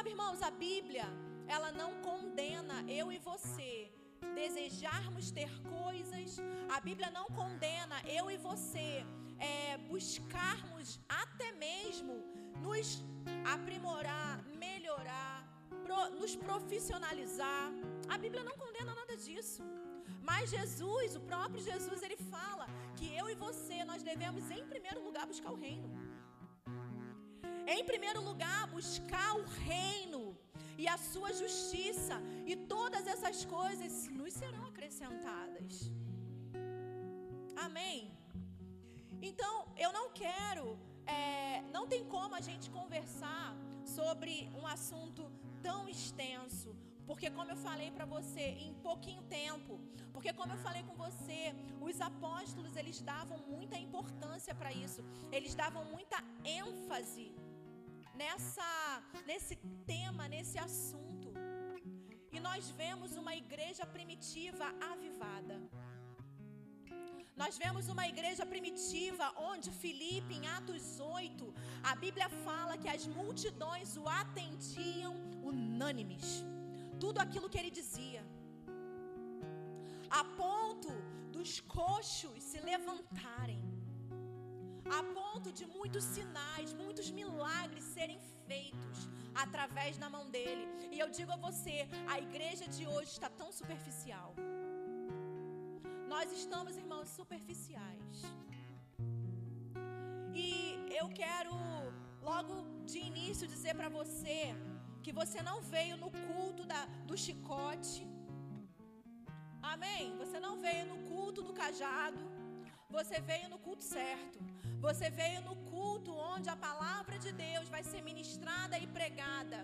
Sabe, irmãos, a Bíblia, ela não condena eu e você desejarmos ter coisas. A Bíblia não condena eu e você é, buscarmos até mesmo nos aprimorar, melhorar, pro, nos profissionalizar. A Bíblia não condena nada disso. Mas Jesus, o próprio Jesus, ele fala que eu e você, nós devemos em primeiro lugar buscar o reino. Em primeiro lugar, buscar o reino e a sua justiça, e todas essas coisas nos serão acrescentadas. Amém? Então, eu não quero, é, não tem como a gente conversar sobre um assunto tão extenso, porque como eu falei para você, em pouquinho tempo, porque como eu falei com você, os apóstolos eles davam muita importância para isso. Eles davam muita ênfase nessa nesse tema, nesse assunto. E nós vemos uma igreja primitiva avivada. Nós vemos uma igreja primitiva onde Filipe, em Atos 8, a Bíblia fala que as multidões o atendiam unânimes. Tudo aquilo que ele dizia. A ponto dos coxos se levantarem a ponto de muitos sinais, muitos milagres serem feitos através da mão dele. E eu digo a você, a igreja de hoje está tão superficial. Nós estamos, irmãos, superficiais. E eu quero logo de início dizer para você que você não veio no culto da, do chicote. Amém? Você não veio no culto do cajado. Você veio no culto certo. Você veio no culto onde a palavra de Deus vai ser ministrada e pregada.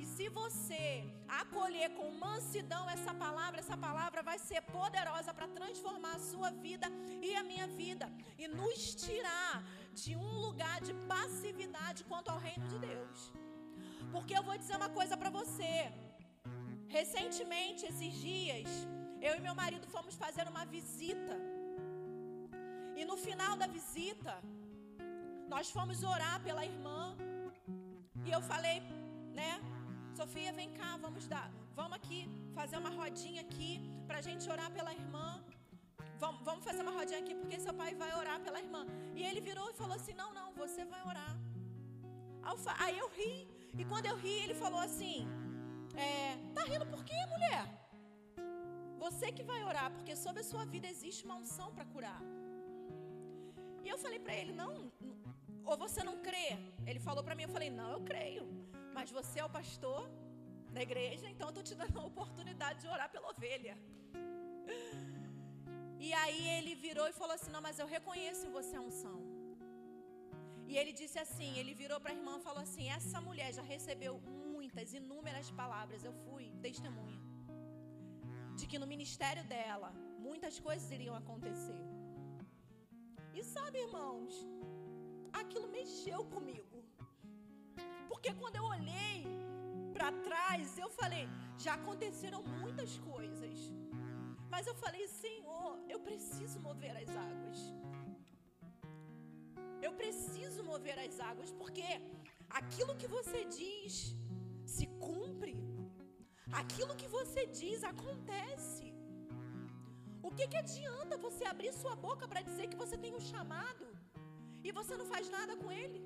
E se você acolher com mansidão essa palavra, essa palavra vai ser poderosa para transformar a sua vida e a minha vida e nos tirar de um lugar de passividade quanto ao reino de Deus. Porque eu vou dizer uma coisa para você. Recentemente, esses dias, eu e meu marido fomos fazer uma visita e no final da visita, nós fomos orar pela irmã. E eu falei, né? Sofia, vem cá, vamos dar, vamos aqui fazer uma rodinha aqui para a gente orar pela irmã. Vamos, vamos fazer uma rodinha aqui porque seu pai vai orar pela irmã. E ele virou e falou assim: Não, não, você vai orar. Aí eu ri. E quando eu ri, ele falou assim: é, Tá rindo por quê, mulher? Você que vai orar, porque sobre a sua vida existe uma unção para curar. E eu falei para ele: não, ou você não crê? Ele falou para mim, eu falei: não, eu creio. Mas você é o pastor da igreja, então eu estou te dando a oportunidade de orar pela ovelha. E aí ele virou e falou assim: não, mas eu reconheço em você a unção. E ele disse assim: ele virou para a irmã e falou assim: essa mulher já recebeu muitas, inúmeras palavras. Eu fui testemunha de que no ministério dela muitas coisas iriam acontecer. E sabe, irmãos, aquilo mexeu comigo. Porque quando eu olhei para trás, eu falei, já aconteceram muitas coisas. Mas eu falei, Senhor, eu preciso mover as águas. Eu preciso mover as águas, porque aquilo que você diz se cumpre. Aquilo que você diz acontece. Que, que adianta você abrir sua boca para dizer que você tem um chamado e você não faz nada com ele?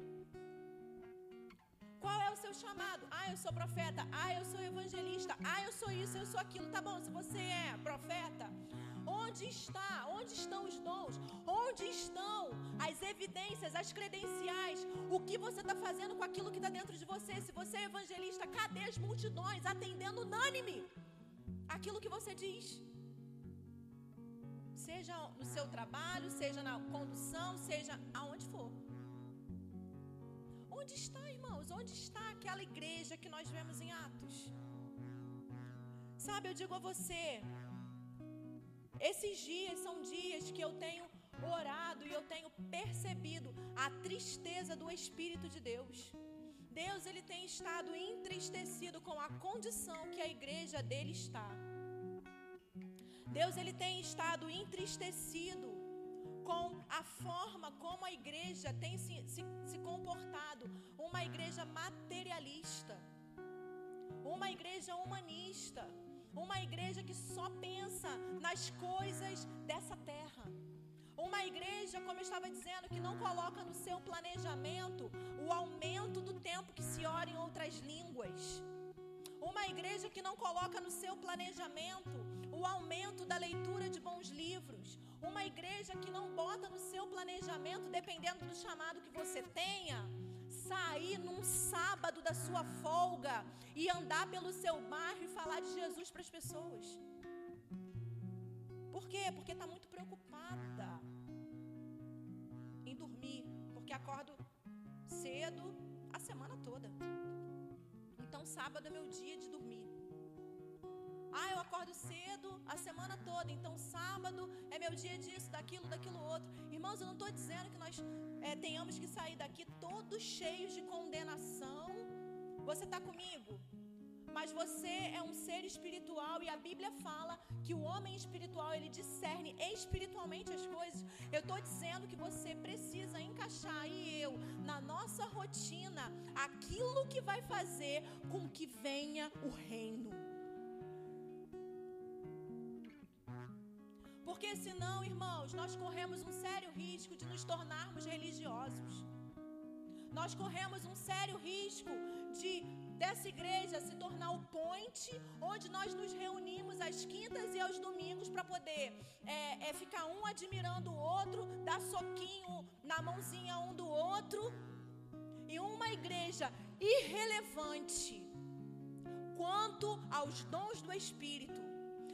Qual é o seu chamado? Ah, eu sou profeta. Ah, eu sou evangelista. Ah, eu sou isso, eu sou aquilo. Tá bom, se você é profeta, onde está? Onde estão os dons? Onde estão as evidências, as credenciais? O que você está fazendo com aquilo que está dentro de você? Se você é evangelista, cadê as multidões atendendo unânime aquilo que você diz? Seja no seu trabalho, seja na condução, seja aonde for. Onde está, irmãos? Onde está aquela igreja que nós vemos em Atos? Sabe, eu digo a você, esses dias são dias que eu tenho orado e eu tenho percebido a tristeza do Espírito de Deus. Deus ele tem estado entristecido com a condição que a igreja dele está. Deus ele tem estado entristecido com a forma como a igreja tem se, se, se comportado, uma igreja materialista. uma igreja humanista, uma igreja que só pensa nas coisas dessa terra. Uma igreja, como eu estava dizendo, que não coloca no seu planejamento o aumento do tempo que se ora em outras línguas. Uma igreja que não coloca no seu planejamento o aumento da leitura de bons livros. Uma igreja que não bota no seu planejamento, dependendo do chamado que você tenha, sair num sábado da sua folga e andar pelo seu bairro e falar de Jesus para as pessoas. Por quê? Porque está muito preocupada em dormir, porque acordo cedo a semana toda. Então, sábado é meu dia de dormir. Ah, eu acordo cedo a semana toda, então sábado é meu dia disso, daquilo, daquilo outro. Irmãos, eu não estou dizendo que nós é, tenhamos que sair daqui todos cheios de condenação. Você está comigo? Mas você é um ser espiritual e a Bíblia fala que o homem espiritual ele discerne espiritualmente as coisas. Eu estou dizendo que você precisa encaixar e eu na nossa rotina aquilo que vai fazer com que venha o reino. Porque senão, irmãos, nós corremos um sério risco de nos tornarmos religiosos. Nós corremos um sério risco de dessa igreja se tornar o point onde nós nos reunimos às quintas e aos domingos para poder é, é, ficar um admirando o outro, dar soquinho na mãozinha um do outro. E uma igreja irrelevante quanto aos dons do Espírito.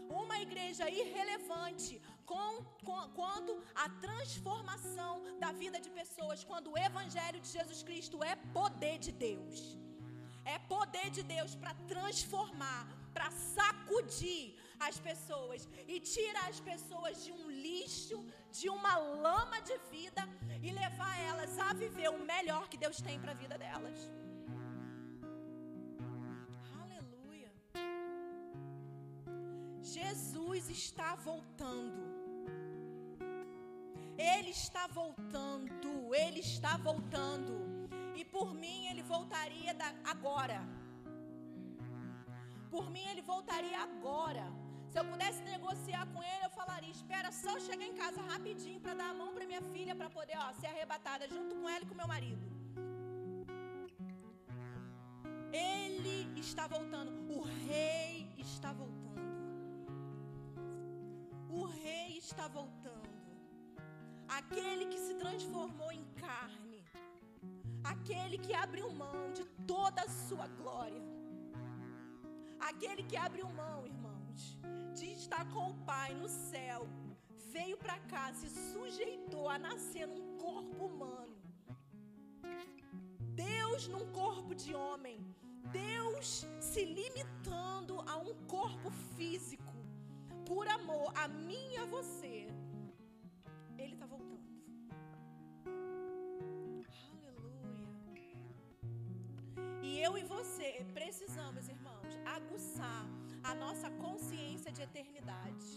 Uma igreja irrelevante com, com, quanto à transformação da vida de pessoas, quando o Evangelho de Jesus Cristo é poder de Deus. É poder de Deus para transformar, para sacudir as pessoas e tirar as pessoas de um lixo, de uma lama de vida e levar elas a viver o melhor que Deus tem para a vida delas. Aleluia. Jesus está voltando. Ele está voltando, ele está voltando. E por mim ele voltaria da, agora. Por mim ele voltaria agora. Se eu pudesse negociar com ele, eu falaria: espera só eu chegar em casa rapidinho para dar a mão para minha filha para poder ó, ser arrebatada junto com ela e com meu marido. Ele está voltando. O rei está voltando. O rei está voltando. Aquele que se transformou em carne aquele que abriu mão de toda a sua glória, aquele que abriu mão, irmãos, de estar com o Pai no céu, veio para cá, se sujeitou a nascer num corpo humano. Deus num corpo de homem, Deus se limitando a um corpo físico, por amor a mim e a você. Ele está voltando. eu e você precisamos, irmãos, aguçar a nossa consciência de eternidade.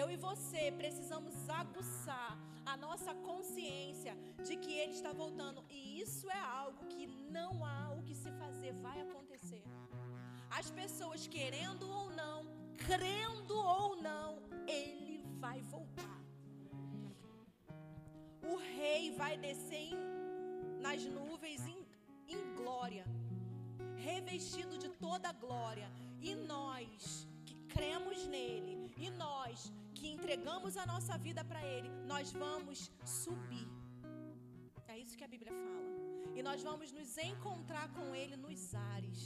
Eu e você precisamos aguçar a nossa consciência de que Ele está voltando. E isso é algo que não há o que se fazer, vai acontecer. As pessoas querendo ou não, crendo ou não, Ele vai voltar. O Rei vai descer em, nas nuvens em em glória, revestido de toda a glória. E nós que cremos nele, e nós que entregamos a nossa vida para ele, nós vamos subir. É isso que a Bíblia fala. E nós vamos nos encontrar com ele nos ares.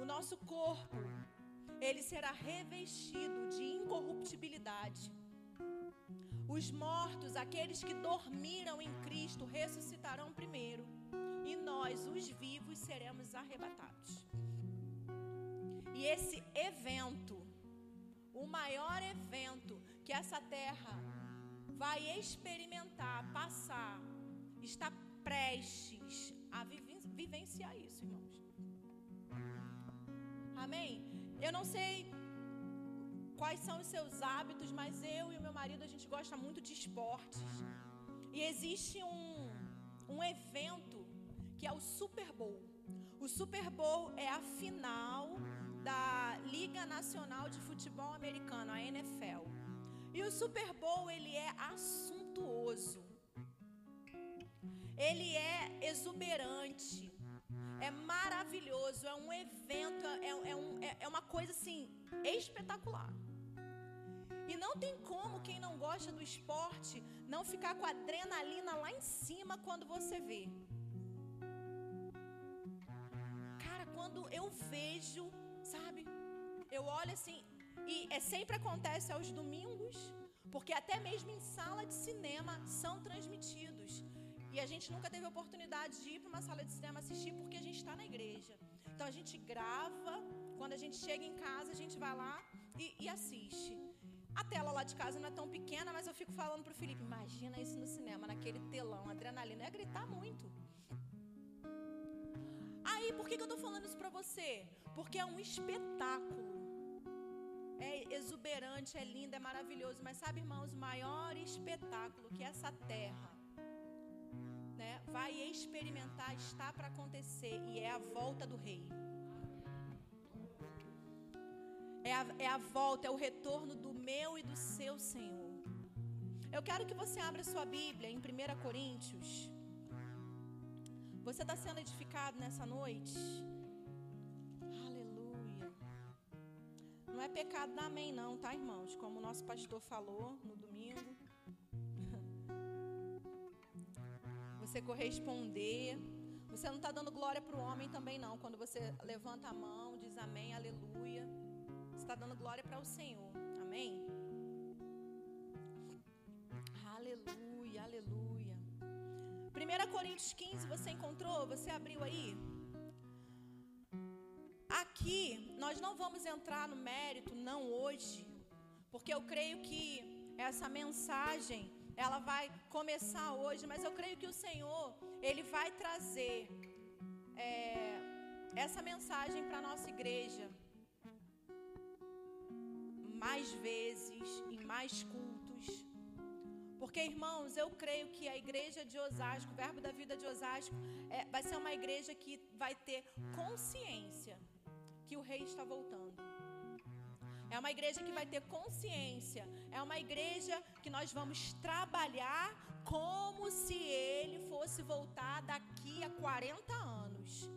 O nosso corpo, ele será revestido de incorruptibilidade. Os mortos, aqueles que dormiram em Cristo, ressuscitarão primeiro e nós, os vivos, seremos arrebatados. E esse evento, o maior evento que essa terra vai experimentar, passar, está prestes a vivenciar isso, irmãos. Amém? Eu não sei quais são os seus hábitos, mas eu e o meu marido a gente gosta muito de esportes. E existe um, um evento que é o Super Bowl. O Super Bowl é a final da Liga Nacional de Futebol Americano, a NFL. E o Super Bowl ele é assuntuoso. Ele é exuberante. É maravilhoso, é um evento, é, é, um, é, é uma coisa assim espetacular. E não tem como quem não gosta do esporte não ficar com a adrenalina lá em cima quando você vê. Cara, quando eu vejo, sabe? Eu olho assim, e é, sempre acontece aos domingos, porque até mesmo em sala de cinema são transmitidos. E a gente nunca teve oportunidade de ir para uma sala de cinema assistir porque a gente está na igreja. Então a gente grava, quando a gente chega em casa, a gente vai lá e, e assiste. A tela lá de casa não é tão pequena, mas eu fico falando pro Felipe, imagina isso no cinema, naquele telão, adrenalina, ia gritar muito. Aí, por que, que eu tô falando isso pra você? Porque é um espetáculo. É exuberante, é lindo, é maravilhoso. Mas sabe, irmãos, o maior espetáculo que essa terra né, vai experimentar está para acontecer e é a volta do rei. É a, é a volta, é o retorno do meu e do seu Senhor. Eu quero que você abra sua Bíblia em 1 Coríntios. Você está sendo edificado nessa noite? Aleluia. Não é pecado dar amém, não, tá, irmãos? Como o nosso pastor falou no domingo. Você corresponder. Você não está dando glória para o homem também, não. Quando você levanta a mão, diz amém, aleluia está dando glória para o Senhor. Amém? Aleluia, aleluia. 1 Coríntios 15, você encontrou? Você abriu aí? Aqui, nós não vamos entrar no mérito, não hoje, porque eu creio que essa mensagem, ela vai começar hoje, mas eu creio que o Senhor, Ele vai trazer é, essa mensagem para a nossa igreja mais vezes, em mais cultos. Porque, irmãos, eu creio que a igreja de Osasco, o verbo da vida de Osasco, é, vai ser uma igreja que vai ter consciência que o rei está voltando. É uma igreja que vai ter consciência. É uma igreja que nós vamos trabalhar como se ele fosse voltar daqui a 40 anos.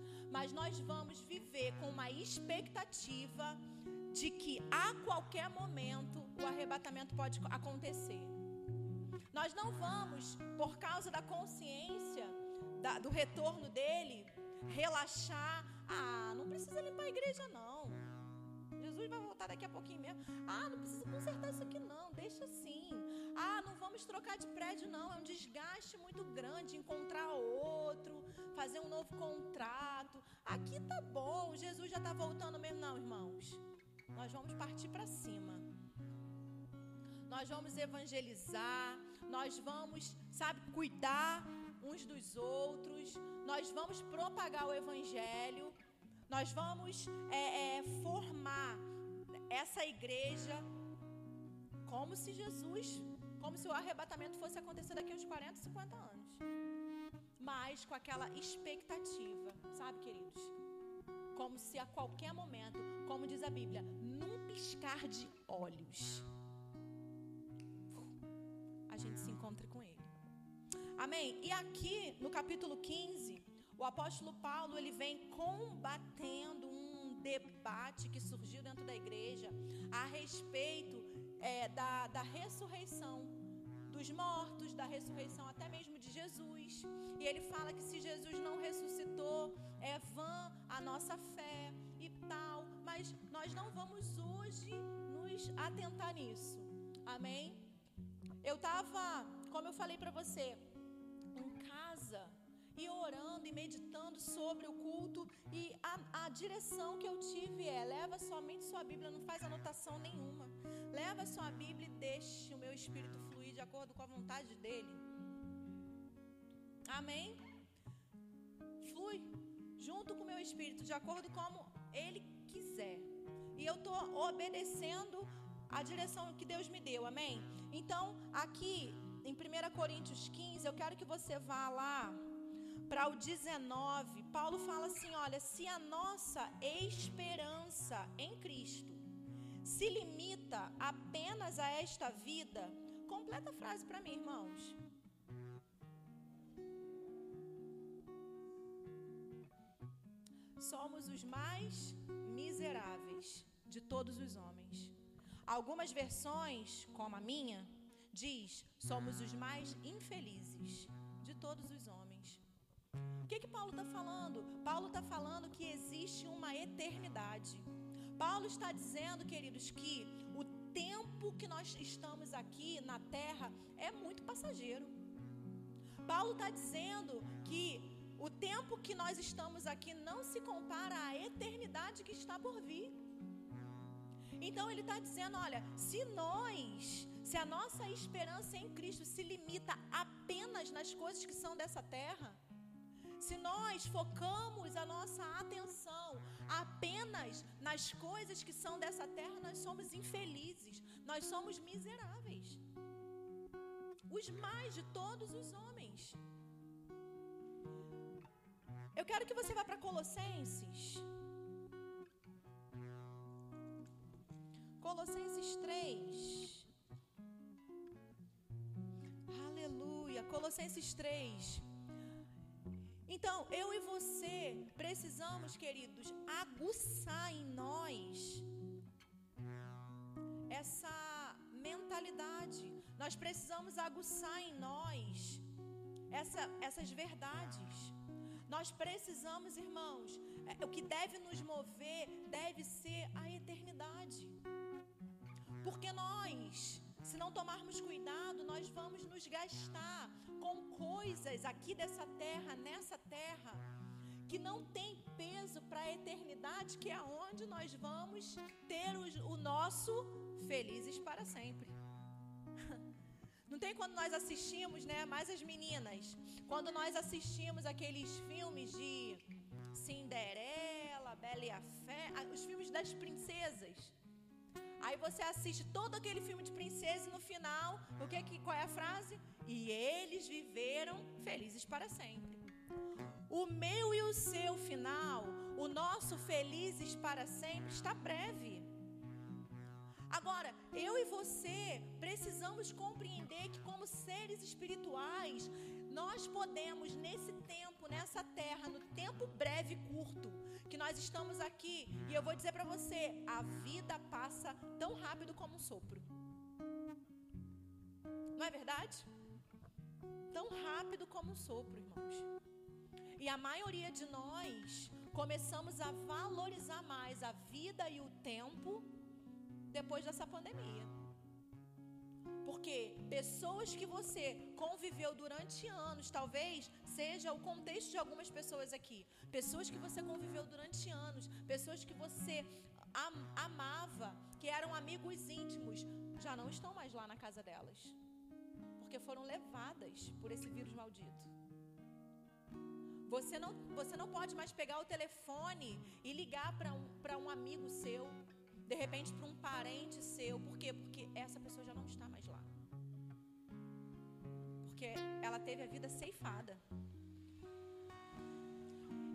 Mas nós vamos viver com uma expectativa de que a qualquer momento o arrebatamento pode acontecer. Nós não vamos, por causa da consciência da, do retorno dele, relaxar. Ah, não precisa limpar a igreja, não. Jesus vai voltar daqui a pouquinho mesmo. Ah, não precisa consertar isso aqui, não. Deixa assim. Ah, não vamos trocar de prédio, não. É um desgaste muito grande encontrar outro, fazer um novo contrato. Aqui tá bom. Jesus já está voltando mesmo, não, irmãos. Nós vamos partir para cima. Nós vamos evangelizar, nós vamos, sabe, cuidar uns dos outros, nós vamos propagar o evangelho, nós vamos é, é, formar essa igreja como se Jesus, como se o arrebatamento fosse acontecer daqui a uns 40, 50 anos. Mas com aquela expectativa, sabe, queridos? como se a qualquer momento, como diz a Bíblia, num piscar de olhos, a gente se encontre com Ele. Amém? E aqui no capítulo 15, o apóstolo Paulo ele vem combatendo um debate que surgiu dentro da igreja a respeito é, da, da ressurreição dos mortos, da ressurreição até mesmo de Jesus. E ele fala que se Jesus não ressuscitou, é vã a nossa fé e tal. Mas nós não vamos hoje nos atentar nisso. Amém? Eu estava, como eu falei para você, em casa e orando e meditando sobre o culto e a, a direção que eu tive é leva somente sua Bíblia, não faz anotação nenhuma. Leva sua Bíblia e deixe o meu espírito fluir de acordo com a vontade dele. Amém? Flui junto com o meu espírito, de acordo como ele quiser. E eu estou obedecendo a direção que Deus me deu, amém? Então, aqui em 1 Coríntios 15, eu quero que você vá lá para o 19, Paulo fala assim: olha, se a nossa esperança em Cristo se limita apenas a esta vida, completa a frase para mim, irmãos. Somos os mais miseráveis de todos os homens. Algumas versões, como a minha, diz: somos os mais infelizes de todos os que que Paulo está falando? Paulo está falando que existe uma eternidade. Paulo está dizendo, queridos, que o tempo que nós estamos aqui na terra é muito passageiro. Paulo está dizendo que o tempo que nós estamos aqui não se compara à eternidade que está por vir. Então ele está dizendo: olha, se nós, se a nossa esperança em Cristo se limita apenas nas coisas que são dessa terra, se nós focamos a nossa atenção apenas nas coisas que são dessa terra, nós somos infelizes, nós somos miseráveis. Os mais de todos os homens. Eu quero que você vá para Colossenses. Colossenses 3. Aleluia. Colossenses 3. Então, eu e você precisamos, queridos, aguçar em nós essa mentalidade. Nós precisamos aguçar em nós essa, essas verdades. Nós precisamos, irmãos, é, o que deve nos mover deve ser a eternidade. Porque nós, se não tomarmos cuidado, nós vamos nos gastar com coisas aqui dessa terra, nessa terra, que não tem peso para a eternidade, que é onde nós vamos ter o, o nosso felizes para sempre. Não tem quando nós assistimos, né? Mais as meninas, quando nós assistimos aqueles filmes de Cinderela, Bela e a Fé, os filmes das princesas. Aí você assiste todo aquele filme de princesa e no final, o que, que qual é a frase? E eles viveram felizes para sempre. O meu e o seu final, o nosso felizes para sempre está breve. Agora, eu e você precisamos compreender que, como seres espirituais, nós podemos, nesse tempo, nessa terra, no tempo breve e curto que nós estamos aqui, e eu vou dizer para você: a vida passa tão rápido como um sopro. Não é verdade? Tão rápido como um sopro, irmãos. E a maioria de nós começamos a valorizar mais a vida e o tempo depois dessa pandemia. Porque pessoas que você conviveu durante anos, talvez seja o contexto de algumas pessoas aqui, pessoas que você conviveu durante anos, pessoas que você am amava, que eram amigos íntimos, já não estão mais lá na casa delas. Porque foram levadas por esse vírus maldito. Você não, você não pode mais pegar o telefone e ligar para um, um amigo seu de repente para um parente seu. Por quê? Porque essa pessoa já não está. Porque ela teve a vida ceifada.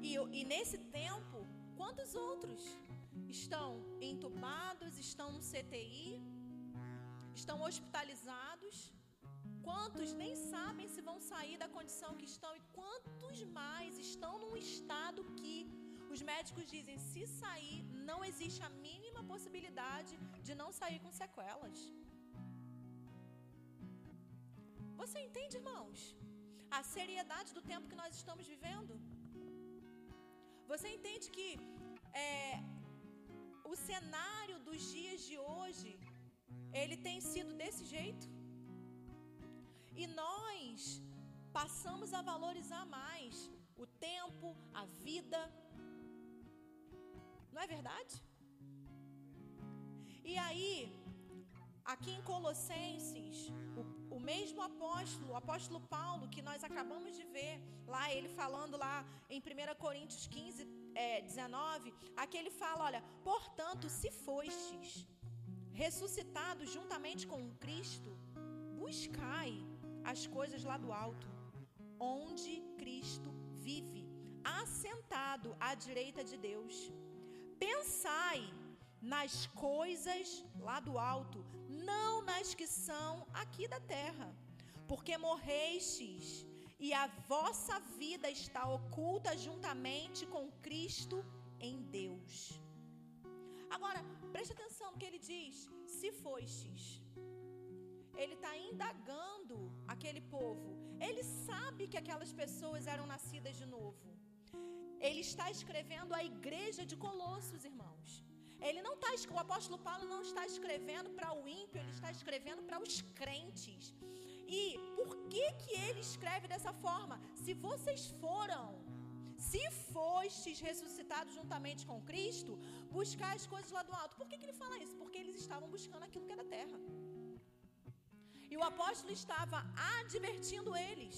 E, e nesse tempo, quantos outros estão entubados, estão no CTI, estão hospitalizados? Quantos nem sabem se vão sair da condição que estão e quantos mais estão num estado que os médicos dizem: se sair, não existe a mínima possibilidade de não sair com sequelas. Você entende, irmãos? A seriedade do tempo que nós estamos vivendo? Você entende que é, o cenário dos dias de hoje ele tem sido desse jeito? E nós passamos a valorizar mais o tempo, a vida, não é verdade? E aí, aqui em Colossenses, o, o mesmo apóstolo, o apóstolo Paulo, que nós acabamos de ver, lá ele falando lá em 1 Coríntios 15, é, 19, aqui ele fala: olha, portanto, se fostes ressuscitados juntamente com Cristo, buscai as coisas lá do alto, onde Cristo vive assentado à direita de Deus. Pensai nas coisas lá do alto, não nas que são aqui da terra, porque morrestes e a vossa vida está oculta juntamente com Cristo em Deus. Agora, preste atenção no que ele diz: se fostes. Ele está indagando aquele povo. Ele sabe que aquelas pessoas eram nascidas de novo. Ele está escrevendo a igreja de Colossos, irmãos. Ele não está, o apóstolo Paulo não está escrevendo para o ímpio, ele está escrevendo para os crentes. E por que que ele escreve dessa forma? Se vocês foram, se fostes ressuscitados juntamente com Cristo, buscar as coisas lá do alto. Por que que ele fala isso? Porque eles estavam buscando aquilo que da terra. E o apóstolo estava advertindo eles: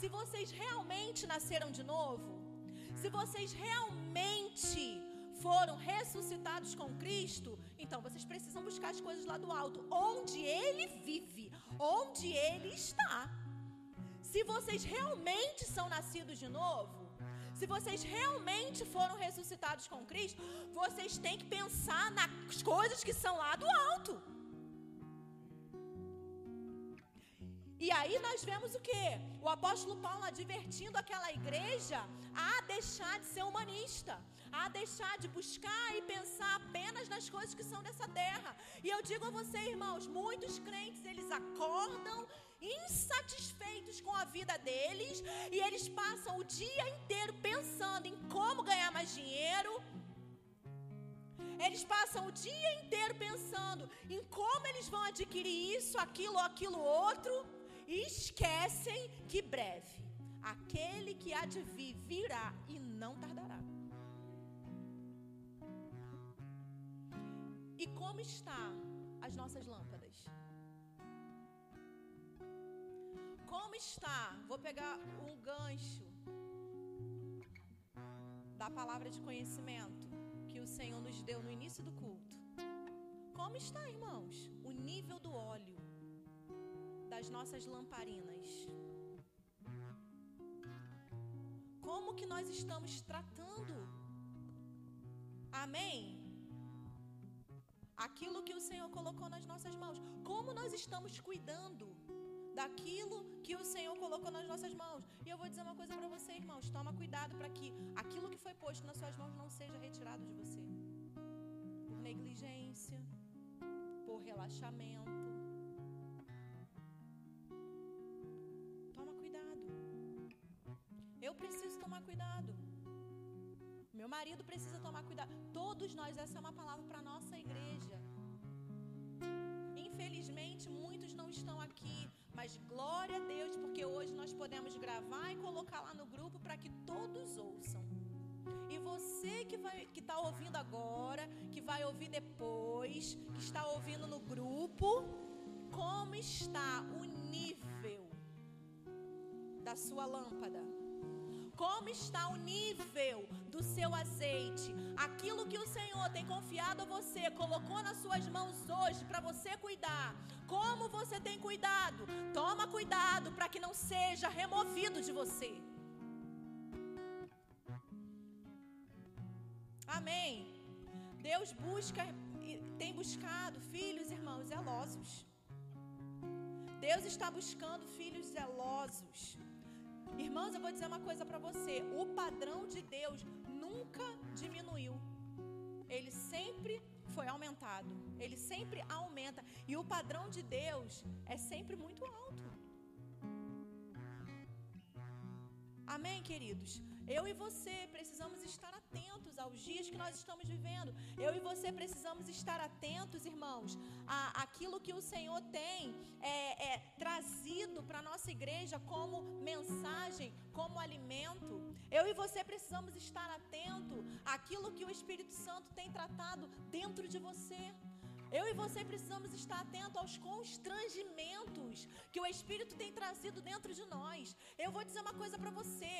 se vocês realmente nasceram de novo, se vocês realmente foram ressuscitados com Cristo, então vocês precisam buscar as coisas lá do alto, onde Ele vive, onde Ele está. Se vocês realmente são nascidos de novo, se vocês realmente foram ressuscitados com Cristo, vocês têm que pensar nas coisas que são lá do alto. E aí nós vemos o que? O apóstolo Paulo advertindo aquela igreja a deixar de ser humanista, a deixar de buscar e pensar apenas nas coisas que são dessa terra. E eu digo a você, irmãos, muitos crentes eles acordam insatisfeitos com a vida deles e eles passam o dia inteiro pensando em como ganhar mais dinheiro. Eles passam o dia inteiro pensando em como eles vão adquirir isso, aquilo aquilo outro e esquecem que breve aquele que há de vir virá e não tardará. E como está as nossas lâmpadas? Como está? Vou pegar um gancho da palavra de conhecimento que o Senhor nos deu no início do culto. Como está, irmãos? O nível do óleo das nossas lamparinas. Como que nós estamos tratando? Amém? Aquilo que o Senhor colocou nas nossas mãos. Como nós estamos cuidando daquilo que o Senhor colocou nas nossas mãos. E eu vou dizer uma coisa para você, irmãos: toma cuidado para que aquilo que foi posto nas suas mãos não seja retirado de você por negligência, por relaxamento. Eu preciso tomar cuidado. Meu marido precisa tomar cuidado. Todos nós, essa é uma palavra para a nossa igreja. Infelizmente, muitos não estão aqui, mas glória a Deus, porque hoje nós podemos gravar e colocar lá no grupo para que todos ouçam. E você que vai que está ouvindo agora, que vai ouvir depois, que está ouvindo no grupo, como está o nível da sua lâmpada? Como está o nível do seu azeite? Aquilo que o Senhor tem confiado a você, colocou nas suas mãos hoje para você cuidar. Como você tem cuidado? Toma cuidado para que não seja removido de você. Amém. Deus busca, tem buscado filhos, irmãos zelosos. Deus está buscando filhos zelosos. Irmãos, eu vou dizer uma coisa para você: o padrão de Deus nunca diminuiu. Ele sempre foi aumentado. Ele sempre aumenta. E o padrão de Deus é sempre muito alto. Amém, queridos? Eu e você precisamos estar atentos aos dias que nós estamos vivendo. Eu e você precisamos estar atentos, irmãos, a aquilo que o Senhor tem é, é, trazido para a nossa igreja como mensagem, como alimento. Eu e você precisamos estar atento àquilo que o Espírito Santo tem tratado dentro de você. Eu e você precisamos estar atento aos constrangimentos que o Espírito tem trazido dentro de nós. Eu vou dizer uma coisa para você: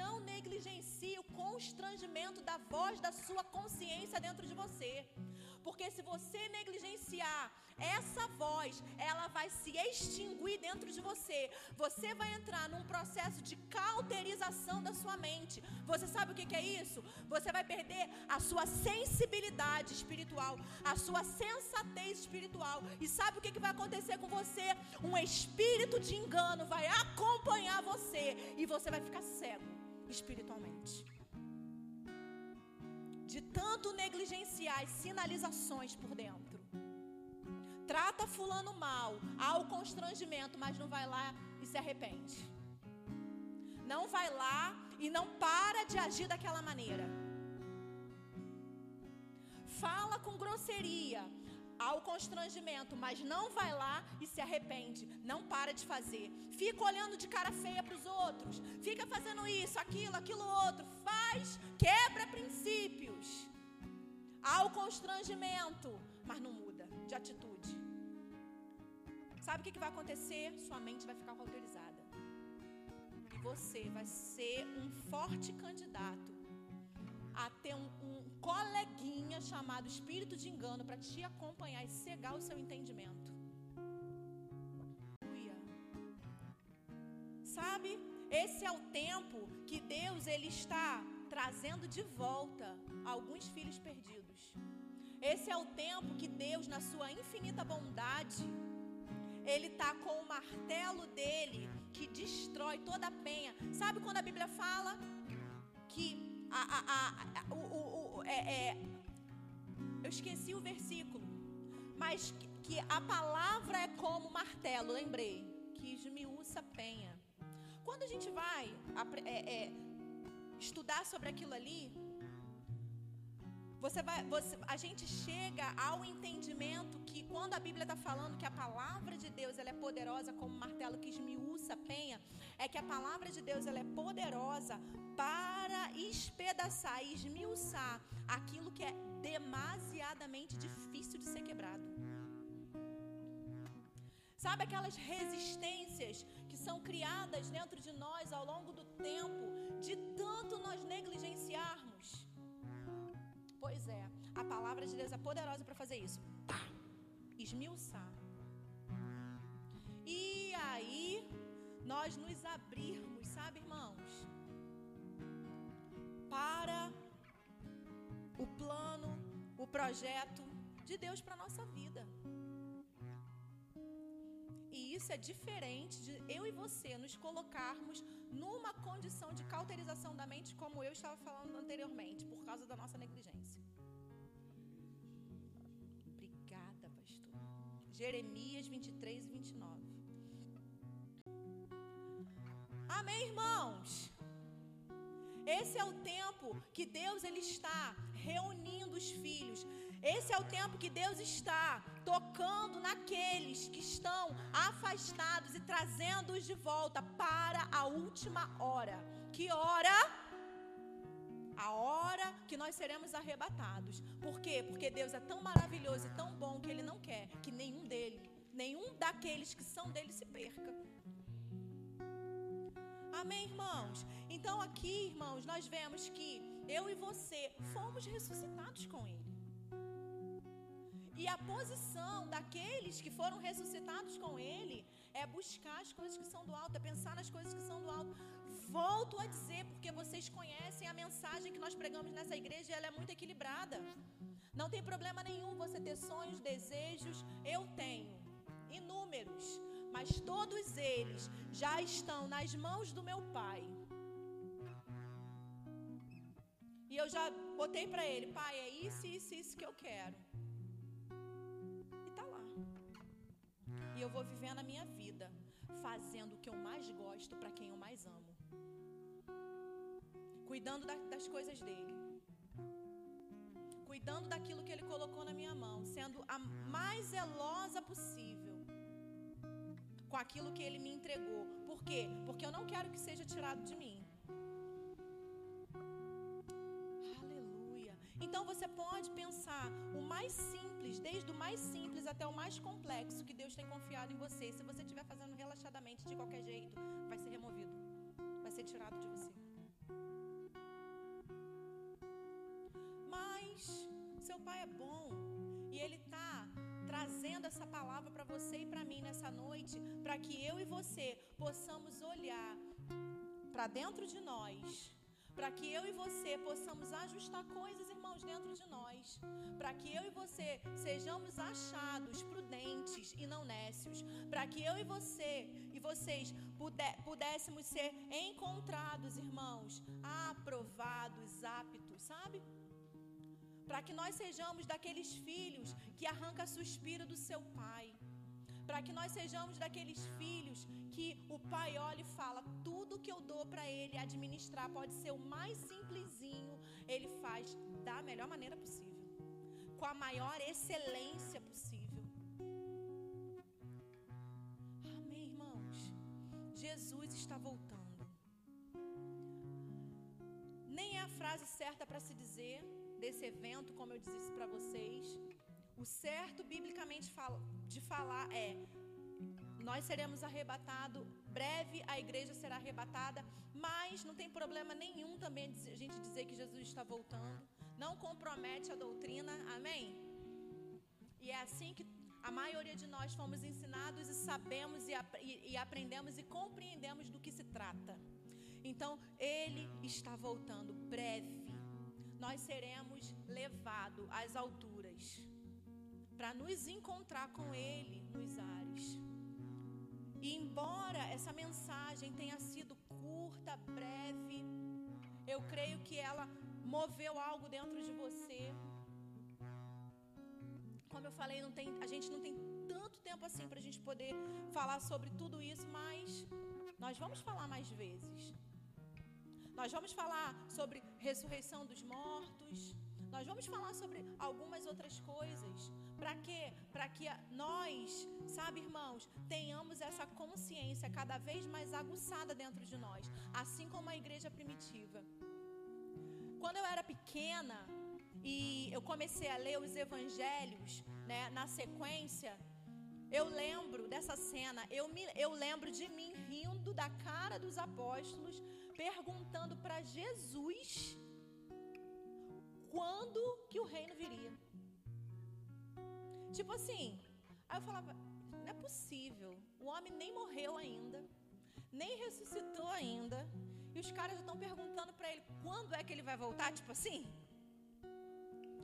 não negligencie o constrangimento da voz da sua consciência dentro de você. Porque se você negligenciar essa voz, ela vai se extinguir dentro de você. Você vai entrar num processo de cauterização da sua mente. Você sabe o que é isso? Você vai perder a sua sensibilidade espiritual, a sua sensatez espiritual. E sabe o que vai acontecer com você? Um espírito de engano vai acompanhar você e você vai ficar cego espiritualmente. De tanto negligenciar as sinalizações por dentro. Trata fulano mal, há o constrangimento, mas não vai lá e se arrepende. Não vai lá e não para de agir daquela maneira. Fala com grosseria, ao constrangimento, mas não vai lá e se arrepende, não para de fazer. Fica olhando de cara feia para os outros, fica fazendo isso, aquilo, aquilo outro, faz, quebra princípios. Ao constrangimento, mas não muda de atitude. Sabe o que, vai acontecer? Sua mente vai ficar cauterizada. E você vai ser um forte candidato a ter um, um coleguinha chamado espírito de engano para te acompanhar e cegar o seu entendimento. Sabe? Esse é o tempo que Deus ele está trazendo de volta alguns filhos perdidos. Esse é o tempo que Deus, na sua infinita bondade, ele está com o martelo dele que destrói toda a penha. Sabe quando a Bíblia fala que a, a, a, o, o, é, é, eu esqueci o versículo, mas que, que a palavra é como martelo, lembrei, que esmiuça penha. Quando a gente vai é, é, estudar sobre aquilo ali, você vai, você, a gente chega ao entendimento que quando a Bíblia está falando que a palavra de Deus ela é poderosa como martelo que esmiuça a penha, é que a palavra de Deus ela é poderosa para espedaçar e esmiuçar aquilo que é demasiadamente difícil de ser quebrado. Sabe aquelas resistências que são criadas dentro de nós ao longo do tempo, de tanto nós negligenciarmos? Pois é, a palavra de Deus é poderosa para fazer isso. Pá, esmiuçar. E aí, nós nos abrirmos, sabe, irmãos? Para o plano, o projeto de Deus para nossa vida. E isso é diferente de eu e você nos colocarmos numa condição de cauterização da mente, como eu estava falando anteriormente, por causa da nossa negligência. Obrigada, pastor. Jeremias 23 e 29. Amém, irmãos? Esse é o tempo que Deus ele está reunindo os filhos. Esse é o tempo que Deus está tocando naqueles que estão afastados e trazendo-os de volta para a última hora. Que hora? A hora que nós seremos arrebatados. Por quê? Porque Deus é tão maravilhoso e tão bom que Ele não quer que nenhum dele, nenhum daqueles que são dele se perca. Amém, irmãos? Então, aqui, irmãos, nós vemos que eu e você fomos ressuscitados com Ele. E a posição daqueles que foram ressuscitados com Ele é buscar as coisas que são do alto, é pensar nas coisas que são do alto. Volto a dizer, porque vocês conhecem a mensagem que nós pregamos nessa igreja, ela é muito equilibrada. Não tem problema nenhum você ter sonhos, desejos, eu tenho inúmeros mas todos eles já estão nas mãos do meu Pai. E eu já botei para ele, pai, é isso, isso, isso que eu quero. E eu vou vivendo a minha vida, fazendo o que eu mais gosto para quem eu mais amo. Cuidando da, das coisas dele. Cuidando daquilo que ele colocou na minha mão, sendo a mais zelosa possível com aquilo que Ele me entregou. Por quê? Porque eu não quero que seja tirado de mim. Então você pode pensar o mais simples, desde o mais simples até o mais complexo que Deus tem confiado em você. Se você estiver fazendo relaxadamente de qualquer jeito, vai ser removido, vai ser tirado de você. Mas seu pai é bom e ele está trazendo essa palavra para você e para mim nessa noite, para que eu e você possamos olhar para dentro de nós, para que eu e você possamos ajustar coisas, dentro de nós, para que eu e você sejamos achados prudentes e não nécios, para que eu e você e vocês pudéssemos ser encontrados, irmãos, aprovados, aptos, sabe? Para que nós sejamos daqueles filhos que arranca suspiro do seu pai. Para que nós sejamos daqueles filhos que o pai olha e fala: tudo que eu dou para ele administrar pode ser o mais simplesinho, ele faz da melhor maneira possível, com a maior excelência possível. Amém, irmãos. Jesus está voltando. Nem é a frase certa para se dizer desse evento, como eu disse para vocês. O certo, biblicamente de falar, é: nós seremos arrebatados, breve a igreja será arrebatada, mas não tem problema nenhum também a gente dizer que Jesus está voltando. Não compromete a doutrina, amém? E é assim que a maioria de nós fomos ensinados e sabemos e, e, e aprendemos e compreendemos do que se trata. Então, ele está voltando breve nós seremos levados às alturas para nos encontrar com Ele nos ares. E embora essa mensagem tenha sido curta, breve, eu creio que ela moveu algo dentro de você. Como eu falei, não tem, a gente não tem tanto tempo assim para a gente poder falar sobre tudo isso, mas nós vamos falar mais vezes. Nós vamos falar sobre ressurreição dos mortos. Nós vamos falar sobre algumas outras coisas. Para quê? Para que nós, sabe, irmãos, tenhamos essa consciência cada vez mais aguçada dentro de nós, assim como a igreja primitiva. Quando eu era pequena e eu comecei a ler os evangelhos, né, na sequência, eu lembro dessa cena, eu, me, eu lembro de mim rindo da cara dos apóstolos, perguntando para Jesus quando que o reino viria. Tipo assim, aí eu falava, não é possível, o homem nem morreu ainda, nem ressuscitou ainda, e os caras estão perguntando para ele quando é que ele vai voltar, tipo assim.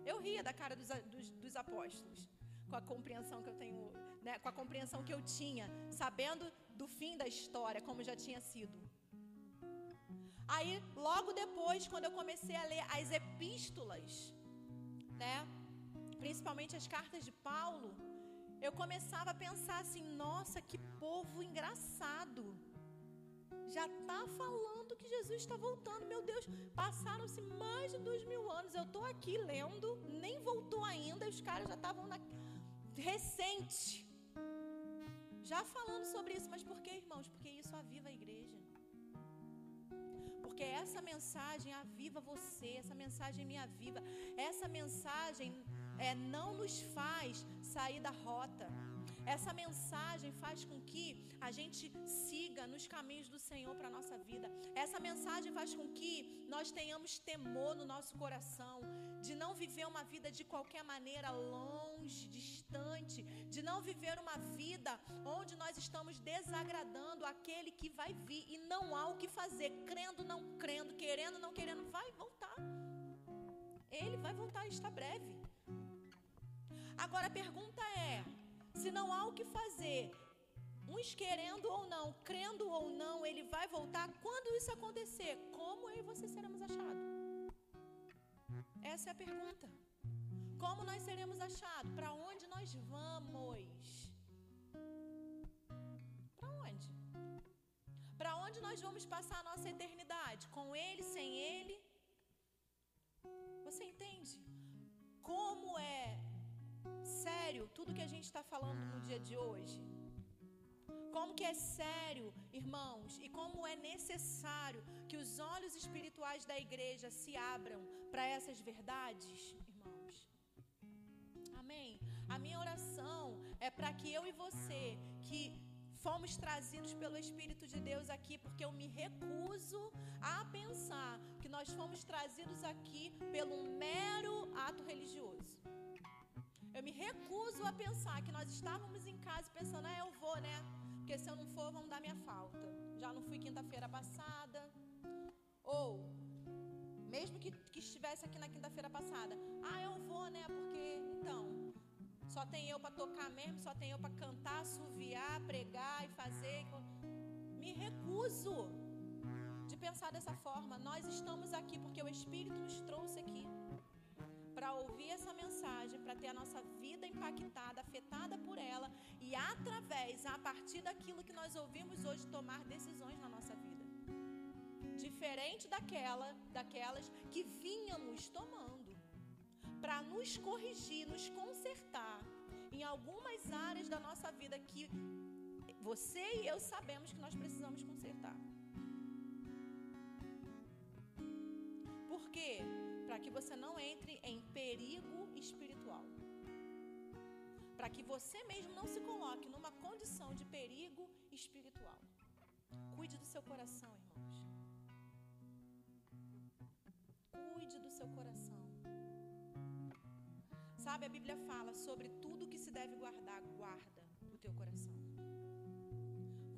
Eu ria da cara dos, dos, dos apóstolos, com a compreensão que eu tenho, né, com a compreensão que eu tinha, sabendo do fim da história, como já tinha sido. Aí, logo depois, quando eu comecei a ler as epístolas, né? Principalmente as cartas de Paulo, eu começava a pensar assim: nossa, que povo engraçado. Já está falando que Jesus está voltando, meu Deus. Passaram-se mais de dois mil anos. Eu estou aqui lendo, nem voltou ainda. Os caras já estavam na... recente, já falando sobre isso. Mas por que, irmãos? Porque isso aviva a igreja. Porque essa mensagem aviva você, essa mensagem me aviva. Essa mensagem é, não nos faz sair da rota. Essa mensagem faz com que a gente siga nos caminhos do Senhor para a nossa vida. Essa mensagem faz com que nós tenhamos temor no nosso coração, de não viver uma vida de qualquer maneira longe, distante, de não viver uma vida onde nós estamos desagradando aquele que vai vir e não há o que fazer, crendo, não crendo, querendo, não querendo, vai voltar. Ele vai voltar, está breve. Agora a pergunta é: se não há o que fazer, uns querendo ou não, crendo ou não, ele vai voltar. Quando isso acontecer, como eu e você seremos achados? Essa é a pergunta. Como nós seremos achados? Para onde nós vamos? Para onde? Para onde nós vamos passar a nossa eternidade? Com Ele, sem Ele? Você entende? Como é sério tudo que a gente está falando no dia de hoje? Como que é sério, irmãos, e como é necessário que os olhos espirituais da igreja se abram para essas verdades, irmãos. Amém. A minha oração é para que eu e você, que fomos trazidos pelo Espírito de Deus aqui, porque eu me recuso a pensar que nós fomos trazidos aqui pelo mero ato religioso. Eu me recuso a pensar que nós estávamos em casa pensando, ah, eu vou, né? Porque se eu não for, vão dar minha falta. Já não fui quinta-feira passada. Ou, mesmo que, que estivesse aqui na quinta-feira passada, ah, eu vou, né? Porque, então, só tem eu para tocar mesmo, só tem eu para cantar, assoviar, pregar e fazer. Me recuso de pensar dessa forma. Nós estamos aqui porque o Espírito nos trouxe aqui para ouvir essa mensagem, para ter a nossa vida impactada, afetada por ela e através, a partir daquilo que nós ouvimos hoje, tomar decisões na nossa vida. Diferente daquela, daquelas que vínhamos tomando para nos corrigir, nos consertar em algumas áreas da nossa vida que você e eu sabemos que nós precisamos consertar. Por quê? Para que você não entre em perigo espiritual. Para que você mesmo não se coloque numa condição de perigo espiritual. Cuide do seu coração, irmãos. Cuide do seu coração. Sabe, a Bíblia fala sobre tudo que se deve guardar, guarda o teu coração.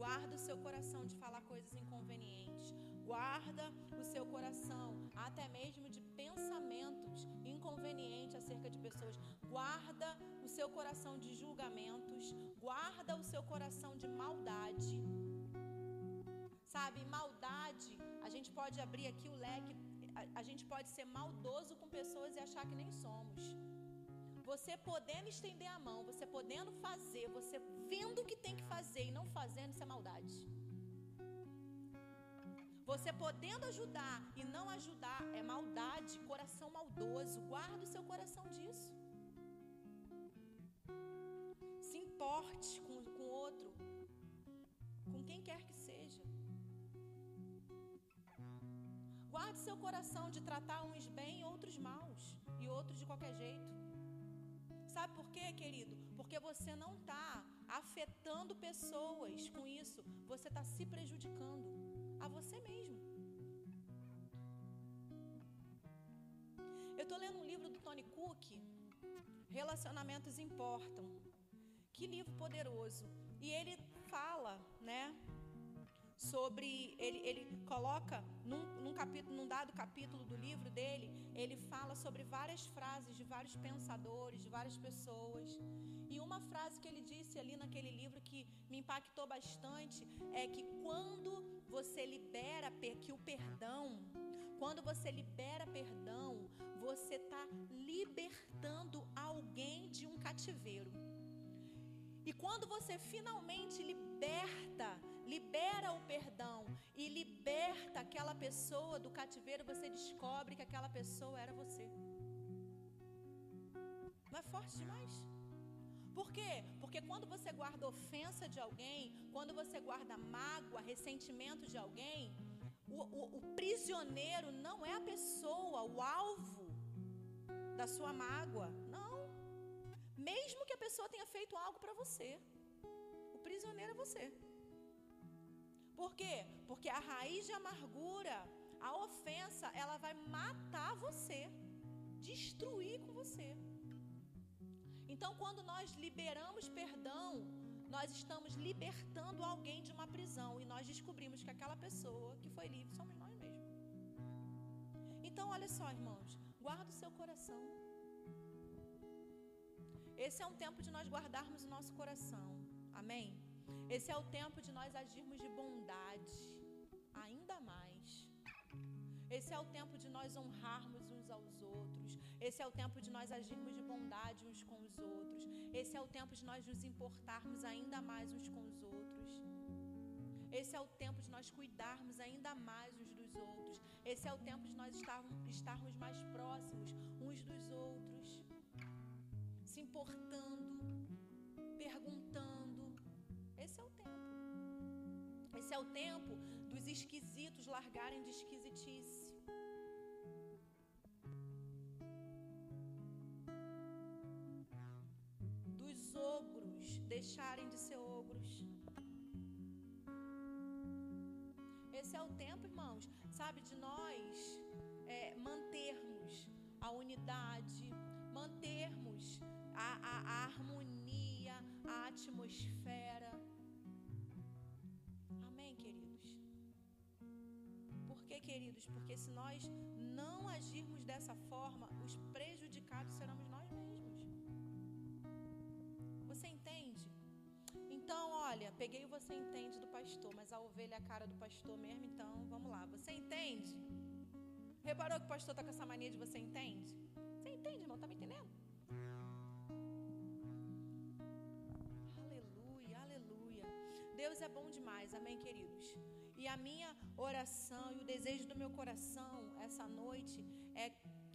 Guarda o seu coração de falar coisas inconvenientes. Guarda o seu coração até mesmo de pensamentos inconvenientes acerca de pessoas. Guarda o seu coração de julgamentos. Guarda o seu coração de maldade. Sabe, maldade, a gente pode abrir aqui o leque, a, a gente pode ser maldoso com pessoas e achar que nem somos. Você podendo estender a mão, você podendo fazer, você vendo o que tem que fazer e não fazendo, isso é maldade. Você podendo ajudar e não ajudar é maldade, coração maldoso. Guarda o seu coração disso. Se importe com o outro, com quem quer que seja. Guarde seu coração de tratar uns bem e outros maus, e outros de qualquer jeito. Sabe por quê, querido? Porque você não está afetando pessoas com isso, você está se prejudicando a você mesmo. Eu estou lendo um livro do Tony Cook, Relacionamentos Importam. Que livro poderoso. E ele fala, né? Sobre ele, ele coloca num, num, capítulo, num dado capítulo do livro dele, ele fala sobre várias frases de vários pensadores, de várias pessoas. E uma frase que ele disse ali naquele livro que me impactou bastante é que quando você libera que o perdão, quando você libera perdão, você está libertando alguém de um cativeiro. E quando você finalmente liberta, libera o perdão e liberta aquela pessoa do cativeiro, você descobre que aquela pessoa era você. Não é forte demais? Por quê? Porque quando você guarda ofensa de alguém, quando você guarda mágoa, ressentimento de alguém, o, o, o prisioneiro não é a pessoa, o alvo da sua mágoa. Não. Mesmo que a pessoa tenha feito algo para você, o prisioneiro é você. Por quê? Porque a raiz de amargura, a ofensa, ela vai matar você, destruir com você. Então, quando nós liberamos perdão, nós estamos libertando alguém de uma prisão e nós descobrimos que aquela pessoa que foi livre somos nós mesmos. Então, olha só, irmãos, guarda o seu coração. Esse é um tempo de nós guardarmos o nosso coração. Amém? Esse é o tempo de nós agirmos de bondade, ainda mais. Esse é o tempo de nós honrarmos uns aos outros. Esse é o tempo de nós agirmos de bondade uns com os outros. Esse é o tempo de nós nos importarmos ainda mais uns com os outros. Esse é o tempo de nós cuidarmos ainda mais uns dos outros. Esse é o tempo de nós estarmos, mais próximos uns dos outros. Se importando, perguntando. Esse é o tempo dos esquisitos largarem de esquisitice. Dos ogros deixarem de ser ogros. Esse é o tempo, irmãos, sabe, de nós é, mantermos a unidade, mantermos a, a, a quê, queridos? Porque se nós não agirmos dessa forma, os prejudicados seremos nós mesmos. Você entende? Então, olha, peguei o você entende do pastor, mas a ovelha é a cara do pastor mesmo, então vamos lá. Você entende? Reparou que o pastor está com essa mania de você entende? Você entende, irmão? Está me entendendo? Aleluia, aleluia. Deus é bom demais, amém, queridos? E a minha oração e o desejo do meu coração essa noite é,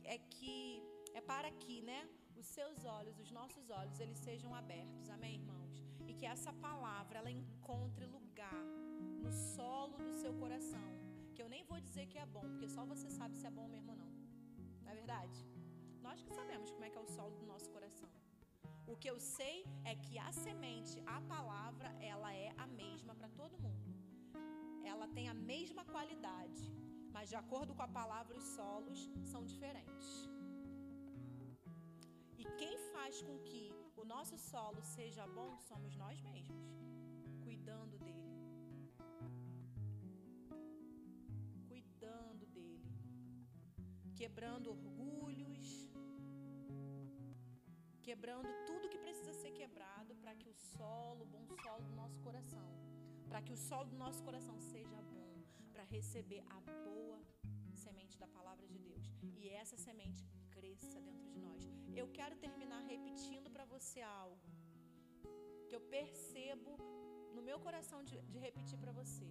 é que, é para que, né? Os seus olhos, os nossos olhos, eles sejam abertos, amém, irmãos? E que essa palavra, ela encontre lugar no solo do seu coração. Que eu nem vou dizer que é bom, porque só você sabe se é bom mesmo ou não. Não é verdade? Nós que sabemos como é que é o solo do nosso coração. O que eu sei é que a semente, a palavra, ela é a mesma para todo mundo. Ela tem a mesma qualidade, mas de acordo com a palavra, os solos são diferentes. E quem faz com que o nosso solo seja bom somos nós mesmos, cuidando dele. Cuidando dele. Quebrando orgulhos, quebrando tudo que precisa ser quebrado para que o solo, o bom solo do nosso coração, para que o solo do nosso coração seja bom, para receber a boa semente da palavra de Deus e essa semente cresça dentro de nós. Eu quero terminar repetindo para você algo que eu percebo no meu coração de, de repetir para você.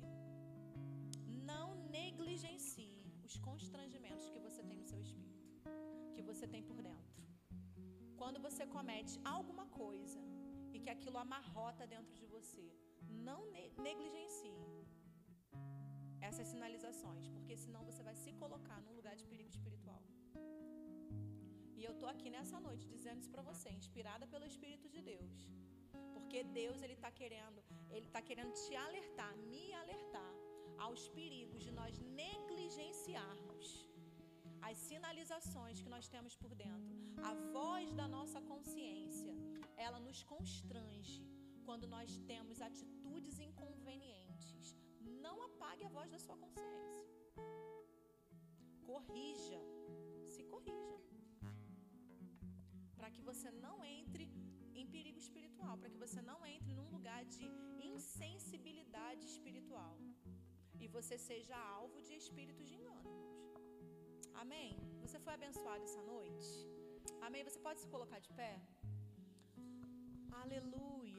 Não negligencie os constrangimentos que você tem no seu espírito, que você tem por dentro quando você comete alguma coisa e que aquilo amarrota dentro de você, não negligencie essas sinalizações, porque senão você vai se colocar num lugar de perigo espiritual. E eu tô aqui nessa noite dizendo isso para você, inspirada pelo Espírito de Deus. Porque Deus ele tá querendo, ele tá querendo te alertar, me alertar aos perigos de nós negligenciarmos as sinalizações que nós temos por dentro, a voz da nossa consciência, ela nos constrange quando nós temos atitudes inconvenientes. Não apague a voz da sua consciência. Corrija, se corrija. Para que você não entre em perigo espiritual, para que você não entre num lugar de insensibilidade espiritual e você seja alvo de espíritos de. Amém? Você foi abençoado essa noite? Amém? Você pode se colocar de pé? Aleluia,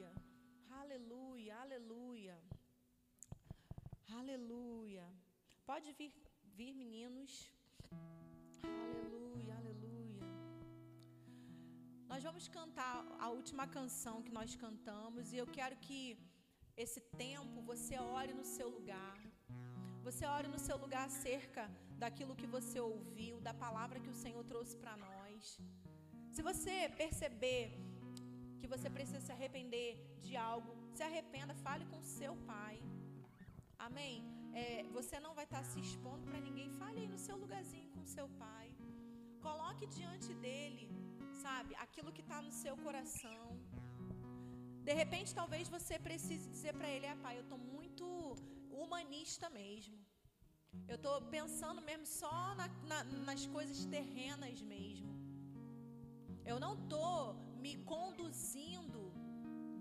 aleluia, aleluia, aleluia. Pode vir, vir meninos. Aleluia, aleluia. Nós vamos cantar a última canção que nós cantamos e eu quero que esse tempo você ore no seu lugar. Você ore no seu lugar acerca daquilo que você ouviu, da palavra que o Senhor trouxe para nós. Se você perceber que você precisa se arrepender de algo, se arrependa, fale com seu pai. Amém? É, você não vai estar se expondo para ninguém. Fale aí no seu lugarzinho com seu pai. Coloque diante dele, sabe, aquilo que está no seu coração. De repente, talvez você precise dizer para ele: é, pai, eu estou muito humanista mesmo. Eu estou pensando mesmo só na, na, nas coisas terrenas mesmo. Eu não estou me conduzindo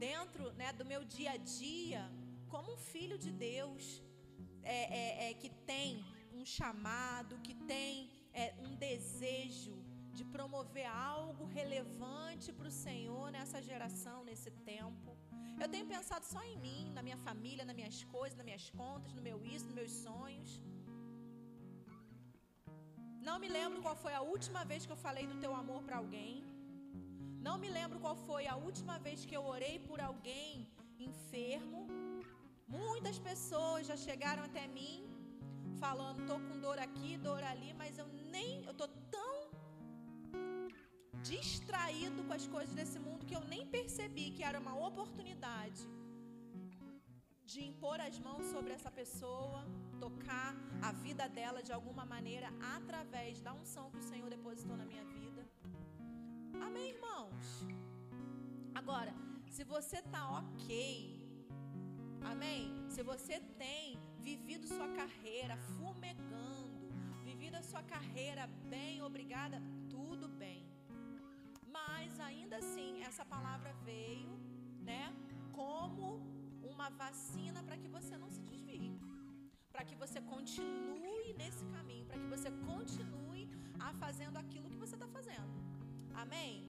dentro né, do meu dia a dia como um filho de Deus é, é, é que tem um chamado, que tem é, um desejo de promover algo relevante para o Senhor nessa geração, nesse tempo. Eu tenho pensado só em mim, na minha família, nas minhas coisas, nas minhas contas, no meu isso, nos meus sonhos. Não me lembro qual foi a última vez que eu falei do teu amor para alguém. Não me lembro qual foi a última vez que eu orei por alguém enfermo. Muitas pessoas já chegaram até mim falando, tô com dor aqui, dor ali, mas eu nem, eu tô tão distraído com as coisas desse mundo que eu nem percebi que era uma oportunidade de impor as mãos sobre essa pessoa, tocar a vida dela de alguma maneira através da unção que o Senhor depositou na minha vida. Amém, irmãos? Agora, se você está ok, amém? Se você tem vivido sua carreira fumegando, sua carreira bem, obrigada, tudo bem. Mas ainda assim, essa palavra veio, né, como uma vacina para que você não se desvie, para que você continue nesse caminho, para que você continue a fazendo aquilo que você está fazendo. Amém?